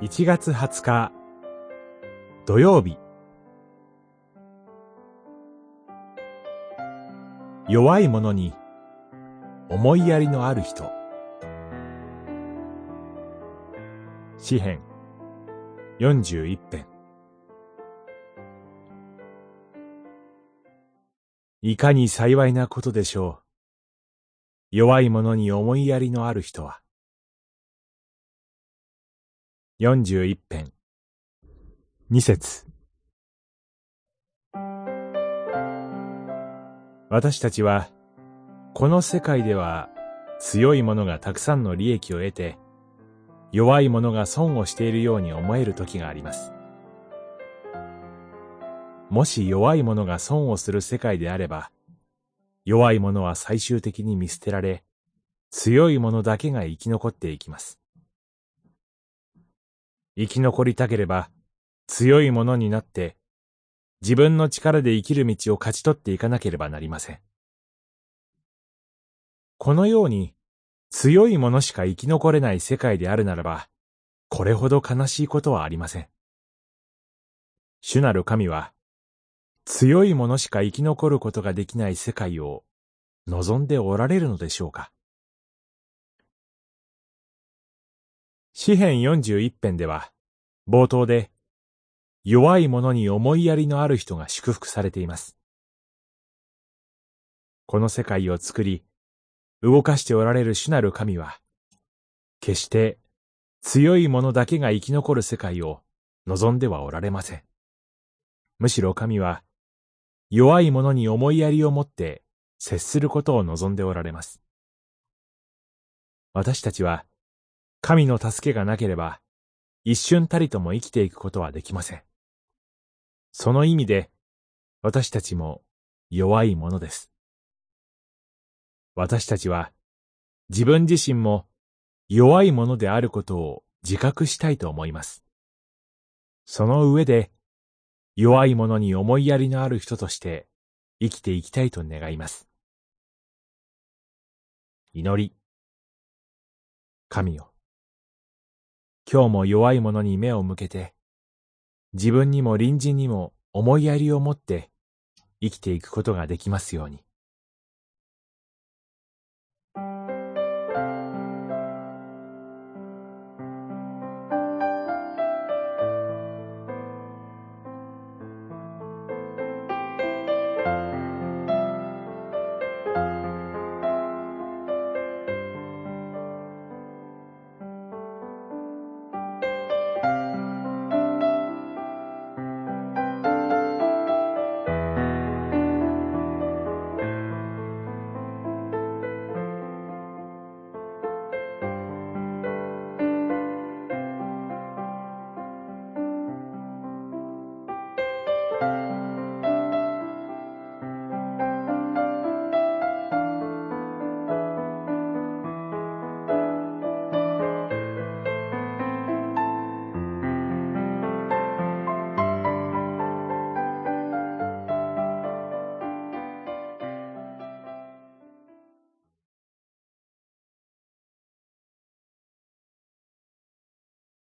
1月20日土曜日弱い者に思いやりのある人詩編41編いかに幸いなことでしょう。弱い者に思いやりのある人は。41編二節私たちは、この世界では強い者がたくさんの利益を得て、弱い者が損をしているように思える時があります。もし弱い者が損をする世界であれば、弱い者は最終的に見捨てられ、強い者だけが生き残っていきます。生き残りたければ、強いものになって、自分の力で生きる道を勝ち取っていかなければなりません。このように、強いものしか生き残れない世界であるならば、これほど悲しいことはありません。主なる神は、強いものしか生き残ることができない世界を望んでおられるのでしょうか。詩編41編では、冒頭で、弱い者に思いやりのある人が祝福されています。この世界を作り、動かしておられる主なる神は、決して強い者だけが生き残る世界を望んではおられません。むしろ神は、弱い者に思いやりを持って接することを望んでおられます。私たちは、神の助けがなければ、一瞬たりとも生きていくことはできません。その意味で、私たちも弱いものです。私たちは、自分自身も弱いものであることを自覚したいと思います。その上で、弱い者に思いやりのある人として生きていきたいと願います。祈り。神よ。今日も弱い者に目を向けて、自分にも隣人にも思いやりを持って生きていくことができますように。